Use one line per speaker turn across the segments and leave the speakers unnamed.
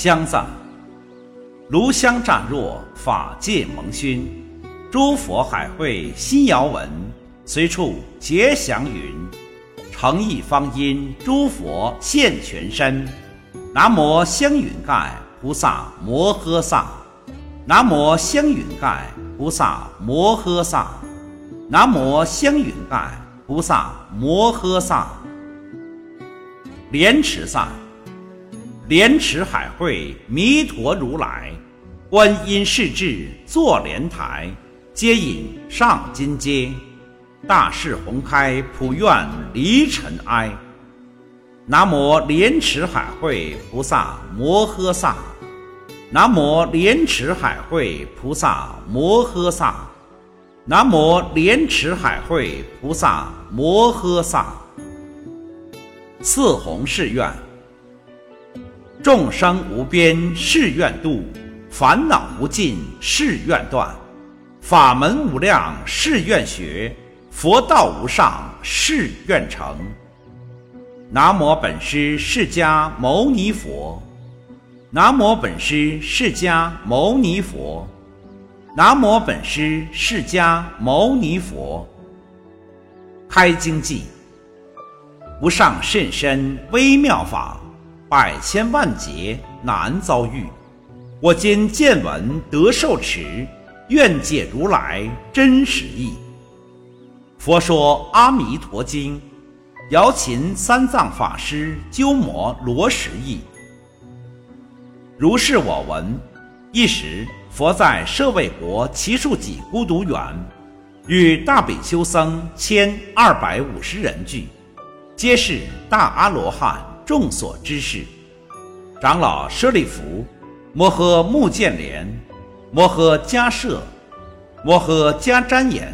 香赞。炉香乍若，法界蒙熏。诸佛海会心遥闻，随处结祥云。诚意方因诸佛现全身。南无香云盖菩萨摩诃萨。南无香云盖菩萨摩诃萨。南无香云盖菩萨摩诃萨。莲池赞。莲池海会弥陀如来，观音世智坐莲台，接引上金阶，大势宏开普愿离尘埃。南无莲池海会菩萨摩诃萨。南无莲池海会菩萨摩诃萨。南无莲池海会菩萨摩诃萨。四弘誓愿。众生无边誓愿度，烦恼无尽誓愿断，法门无量誓愿学，佛道无上誓愿成。南无本师释迦牟尼佛。南无本师释迦牟尼佛。南无本师释迦牟尼佛。开经偈：无上甚深微妙法。百千万劫难遭遇，我今见闻得受持，愿解如来真实义。佛说《阿弥陀经》，瑶琴三藏法师鸠摩罗什译。如是我闻：一时，佛在舍卫国祇树给孤独园，与大比丘僧千二百五十人聚，皆是大阿罗汉。众所知事，长老舍利弗、摩诃目犍连、摩诃迦摄、摩诃迦旃延、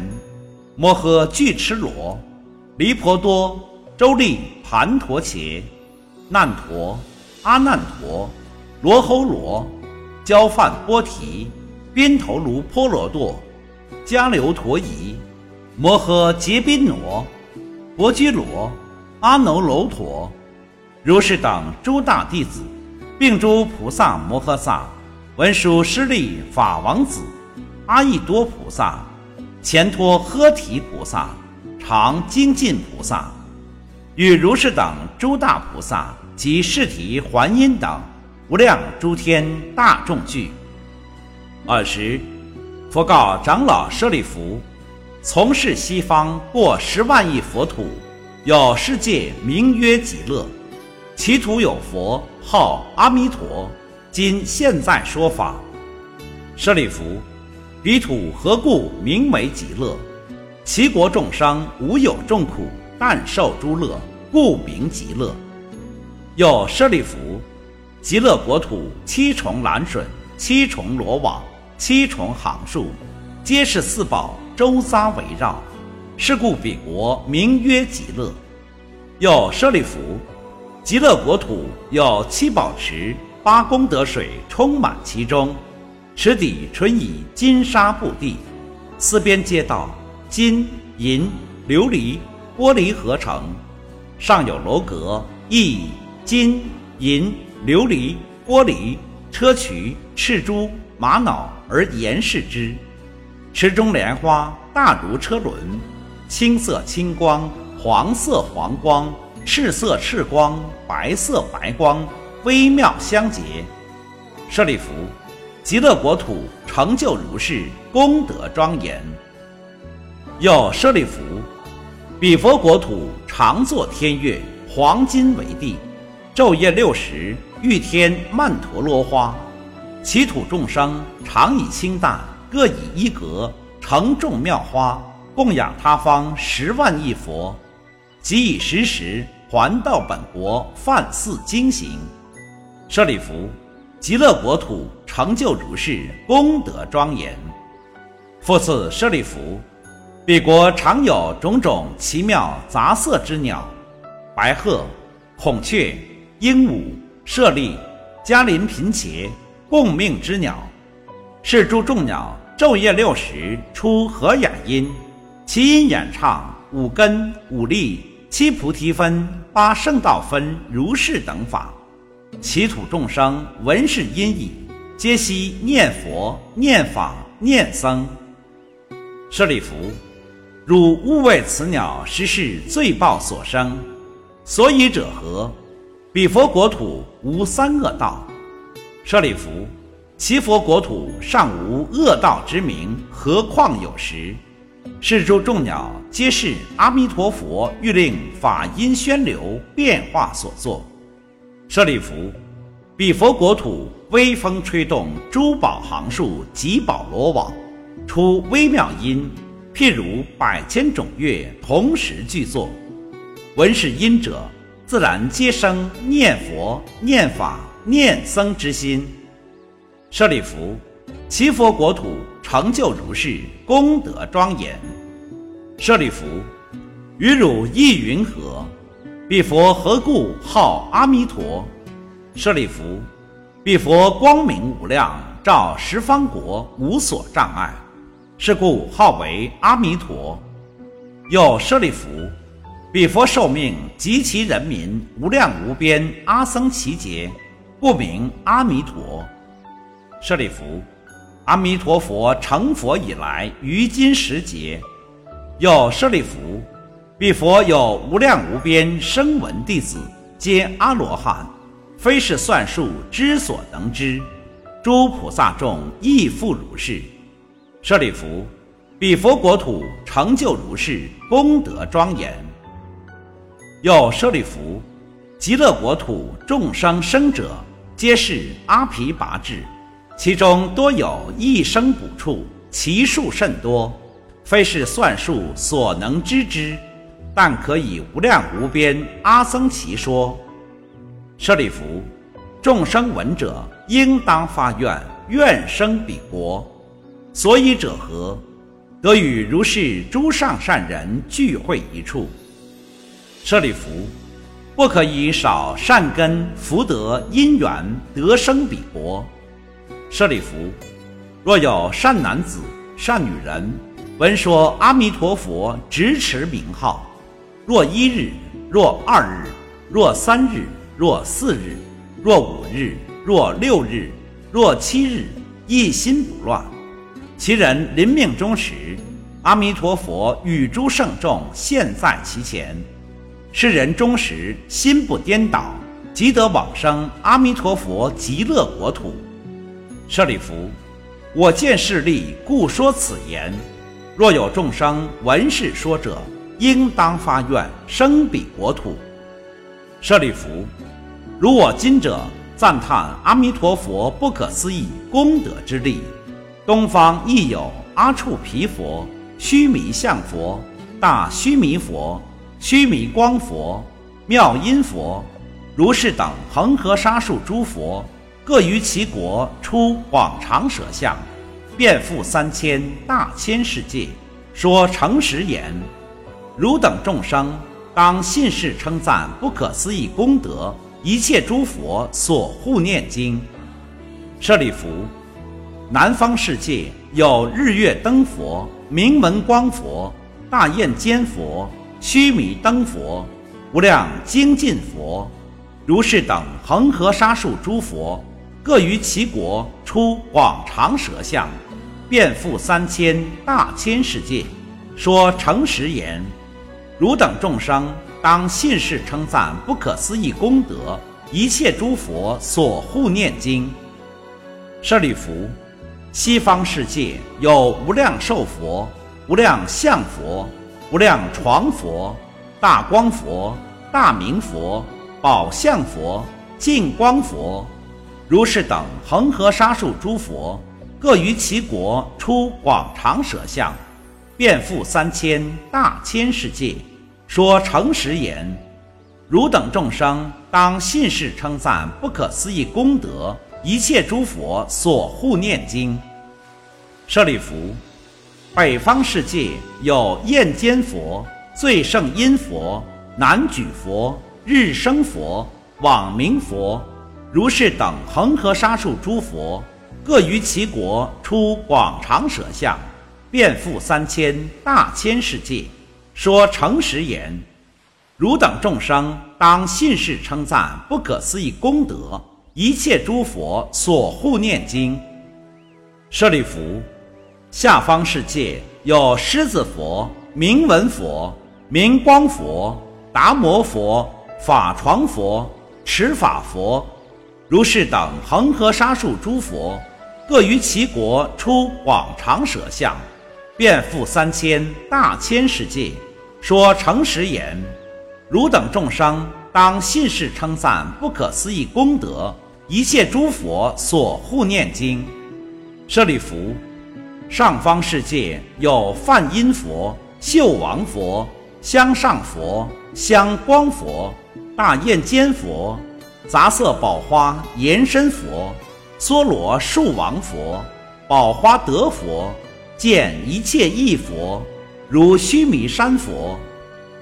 摩诃俱絺罗、离婆多、周利盘陀伽、难陀、阿难陀、罗侯罗、焦饭波提、宾头卢波罗多、迦留陀夷、摩诃结宾挪、薄居罗、阿耨楼陀。如是等诸大弟子，并诸菩萨摩诃萨，文殊师利法王子，阿逸多菩萨，前托诃提菩萨，常精进菩萨，与如是等诸大菩萨及释提桓因等无量诸天大众聚。尔时，佛告长老舍利弗：从事西方过十万亿佛土，有世界名曰极乐。其土有佛号阿弥陀，今现在说法。舍利弗，彼土何故名为极乐？其国众生无有众苦，但受诸乐，故名极乐。又舍利弗，极乐国土七重蓝水，七重罗网，七重行树，皆是四宝周匝围绕，是故彼国名曰极乐。又舍利弗。极乐国土有七宝池，八功德水充满其中，池底纯以金沙布地，四边街道金银琉璃玻璃合成，上有楼阁，亦以金银琉璃玻璃砗磲赤珠玛瑙而严饰之。池中莲花大如车轮，青色青光，黄色黄光。赤色赤光，白色白光，微妙相结。舍利弗，极乐国土成就如是，功德庄严。又舍利弗，彼佛国土常作天乐，黄金为地，昼夜六时，欲天曼陀罗花。其土众生常以清淡，各以一格，成众妙花，供养他方十万亿佛，即以时时。还到本国，犯寺经行。舍利弗，极乐国土成就如是，功德庄严。复次，舍利弗，彼国常有种种奇妙杂色之鸟，白鹤、孔雀、鹦鹉、舍利、嘉林频伽，共命之鸟。是诸众鸟昼夜六时出和雅音，其音演唱五根五力。七菩提分、八圣道分如是等法，其土众生闻是因已，皆悉念佛、念法、念僧。舍利弗，汝勿为此鸟实是罪报所生，所以者何？彼佛国土无三恶道。舍利弗，其佛国土尚无恶道之名，何况有时？是诸众鸟皆是阿弥陀佛欲令法音宣流变化所作。舍利弗，彼佛国土微风吹动珠宝行树及宝罗网。出微妙音，譬如百千种乐同时具作。闻是音者，自然皆生念佛、念法、念僧之心。舍利弗，其佛国土成就如是，功德庄严。舍利弗，于汝意云何？彼佛何故号阿弥陀？舍利弗，彼佛光明无量，照十方国，无所障碍。是故号为阿弥陀。又舍利弗，彼佛寿命及其人民无量无边，阿僧祇劫，故名阿弥陀。舍利弗，阿弥陀佛成佛以来，于今时节。又舍利弗，彼佛有无量无边声闻弟子，皆阿罗汉，非是算数之所能知。诸菩萨众亦复如是。舍利弗，彼佛国土成就如是，功德庄严。又舍利弗，极乐国土众生生者，皆是阿毗跋致，其中多有一生补处，其数甚多，非是算数所能知之，但可以无量无边阿僧祇说。舍利弗，众生闻者，应当发愿，愿生彼国。所以者何？得与如是诸上善人聚会一处。舍利弗，不可以少善根福德因缘得生彼国。舍利弗，若有善男子、善女人，闻说阿弥陀佛执持名号，若一日，若二日，若三日，若四日，若五日，若六日，若七日，一心不乱。其人临命终时，阿弥陀佛与诸圣众现在其前，是人终时心不颠倒，即得往生阿弥陀佛极乐国土。舍利弗，我见势利，故说此言。若有众生闻是说者，应当发愿生彼国土。舍利弗，如我今者赞叹阿弥陀佛不可思议功德之力。东方亦有阿处毗佛、须弥相佛、大须弥佛、须弥光佛、妙音佛、如是等恒河沙数诸佛，各于其国出广长舍相，遍覆三千大千世界，说诚实言：汝等众生当信誓称赞不可思议功德，一切诸佛所护念经。舍利弗。南方世界有日月灯佛、明文光佛、大焰尖佛、须弥灯佛、无量精进佛，如是等恒河沙数诸佛，各于其国出广长舌相，遍覆三千大千世界，说诚实言：汝等众生当信誓称赞不可思议功德，一切诸佛所护念经。舍利弗。西方世界有无量寿佛、无量相佛、无量床佛、大光佛、大明佛、宝相佛、净光佛，如是等恒河沙数诸佛，各于其国出广长舌相，遍覆三千大千世界，说诚实言：汝等众生当信誓称赞不可思议功德。一切诸佛所护念经，舍利弗，北方世界有焰尖佛、最胜音佛、南举佛、日生佛、往明佛，如是等恒河沙数诸佛，各于其国出广长舌相，遍覆三千大千世界，说诚实言：汝等众生当信誓称赞不可思议功德，一切诸佛所护念经。舍利弗，下方世界有狮子佛、明文佛、明光佛、达摩佛、法床佛、持法佛，如是等恒河沙数诸佛，各于其国出广长舌相，遍覆三千大千世界，说诚实言。汝等众生当信誓称赞不可思议功德，一切诸佛所护念经。舍利弗，上方世界有梵音佛、秀王佛、香上佛、香光佛、大焰坚佛、杂色宝花延伸佛、梭罗树王佛、宝花德佛，见一切异佛，如须弥山佛。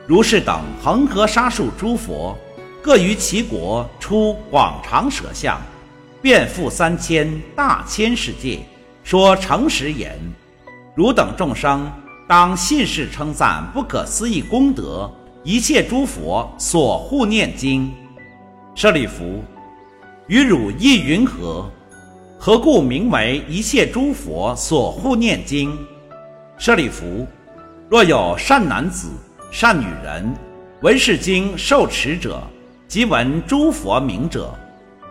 如是等恒河沙数诸佛，各于其国出广长舌相，遍覆三千大千世界，说诚实言：汝等众生当信誓称赞不可思议功德，一切诸佛所护念经。舍利弗，于汝意云何？何故名为一切诸佛所护念经？舍利弗，若有善男子。善女人，闻是经受持者，即闻诸佛名者，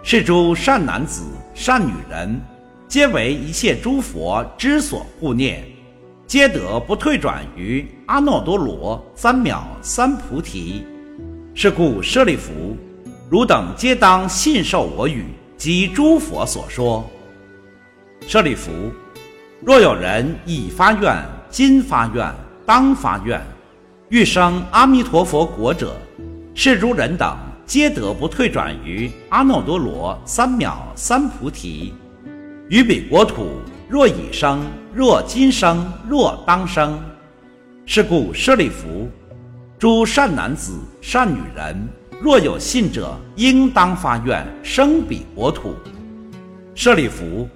是诸善男子、善女人，皆为一切诸佛之所护念，皆得不退转于阿耨多罗三藐三菩提。是故舍利弗，汝等皆当信受我语及诸佛所说。舍利弗，若有人已发愿、今发愿、当发愿。欲生阿弥陀佛国者，是诸人等皆得不退转于阿耨多罗三藐三菩提。于彼国土，若已生，若今生，若当生。是故舍利弗，诸善男子、善女人，若有信者，应当发愿生彼国土。舍利弗，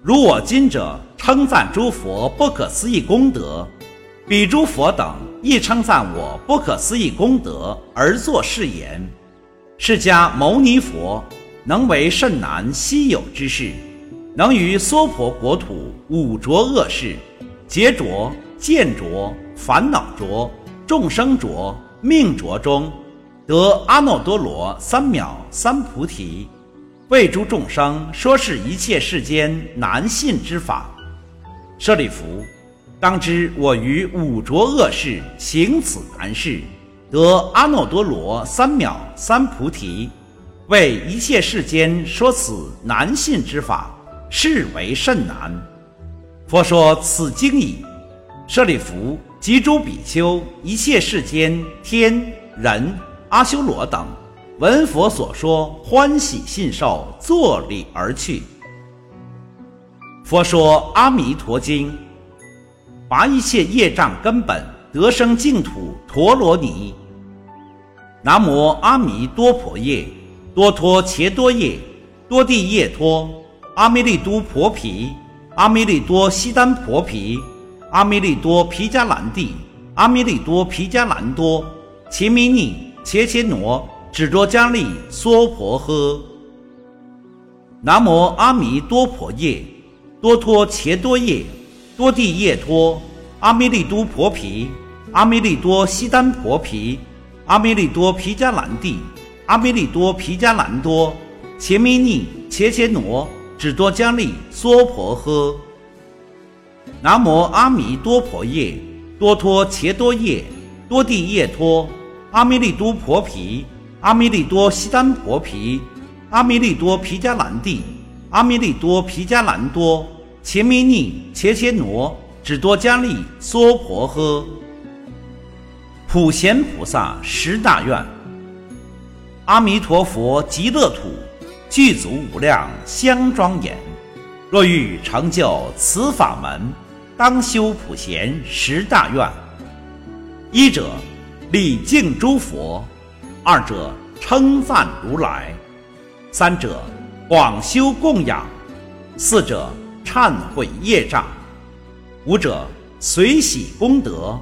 如我今者称赞诸佛不可思议功德。彼诸佛等亦称赞我不可思议功德，而作是言：释迦牟尼佛能为甚难稀有之事，能于娑婆国土五浊恶世、劫浊、见浊、烦恼浊、众生浊、命浊中，得阿耨多罗三藐三菩提，为诸众生说是一切世间难信之法。舍利弗。当知我于五浊恶世行此难事，得阿耨多罗三藐三菩提，为一切世间说此难信之法，是为甚难。佛说此经已，舍利弗及诸比丘，一切世间天人阿修罗等，闻佛所说，欢喜信受，作礼而去。佛说阿弥陀经。拔一切业障根本，得生净土陀罗尼。南无阿弥多婆夜，多托伽多夜，多地夜托，阿弥利都婆毗，阿弥利多悉丹婆毗，阿弥利多毗迦兰帝，阿弥利多毗迦兰多，伽弥尼切切挪，只多迦利娑婆诃。南无阿弥多婆夜，多托伽多夜。多地夜托，阿弥利都婆毗，阿弥利多悉丹婆毗，阿弥利多毗迦兰帝，阿弥利多毗迦兰多，伽弥尼切切挪，只多迦利娑婆诃。南无阿弥多婆夜，多托伽多夜，多地夜托，阿弥利都婆毗，阿弥利多西丹婆毗，阿弥利多毗迦兰帝，阿弥利多毗迦兰多。切弥尼切切挪，只多迦利娑婆诃。普贤菩萨十大愿：阿弥陀佛极乐土，具足无量香庄严。若欲成就此法门，当修普贤十大愿。一者礼敬诸佛，二者称赞如来，三者广修供养，四者。忏悔业障，五者随喜功德，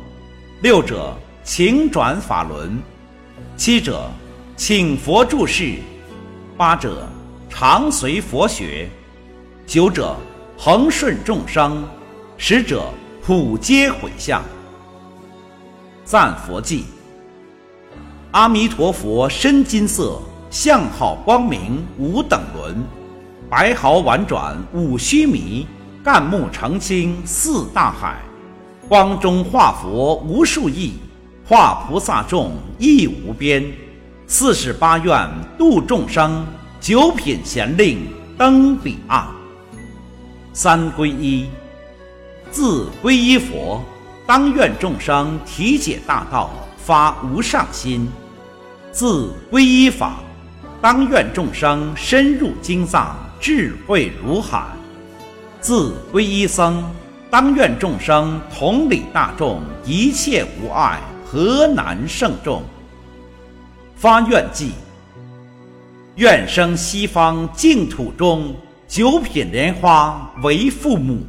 六者请转法轮，七者，请佛住世；八者，常随佛学；九者，恒顺众生；十者，普皆回向。赞佛记。阿弥陀佛身金色，相好光明无等伦，白毫婉转五须弥，干木澄清似大海。光中化佛无数亿，化菩萨众亦无边。四十八愿度众生，九品贤令登彼岸。三皈依，自皈依佛，当愿众生体解大道，发无上心。自皈依法，当愿众生深入经藏，智慧如海；自皈依僧，当愿众生同理大众，一切无碍，何难胜众？发愿记：愿生西方净土中，九品莲花为父母，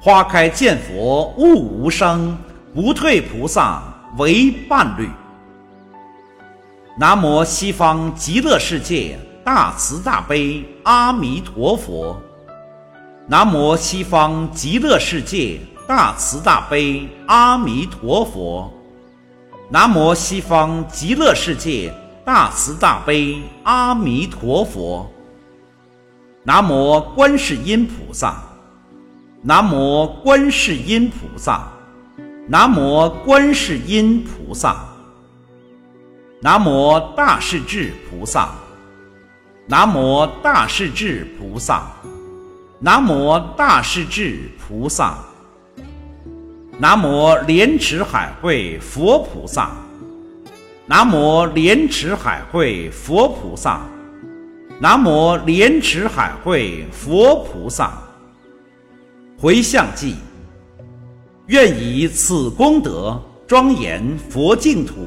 花开见佛悟无生，不退菩萨为伴侣。南无西方极乐世界大慈大悲阿弥陀佛。南无西方极乐世界大慈大悲阿弥陀佛。南无西方极乐世界大慈大悲阿弥陀佛。南无观世音菩萨。南无观世音菩萨。南无观世音菩萨。南无大势至菩萨，南无大势至菩萨，南无大势至菩萨，南无莲池海会佛菩萨，南无莲池海会佛菩萨，南无莲池海会佛菩萨。回向记，愿以此功德庄严佛净土。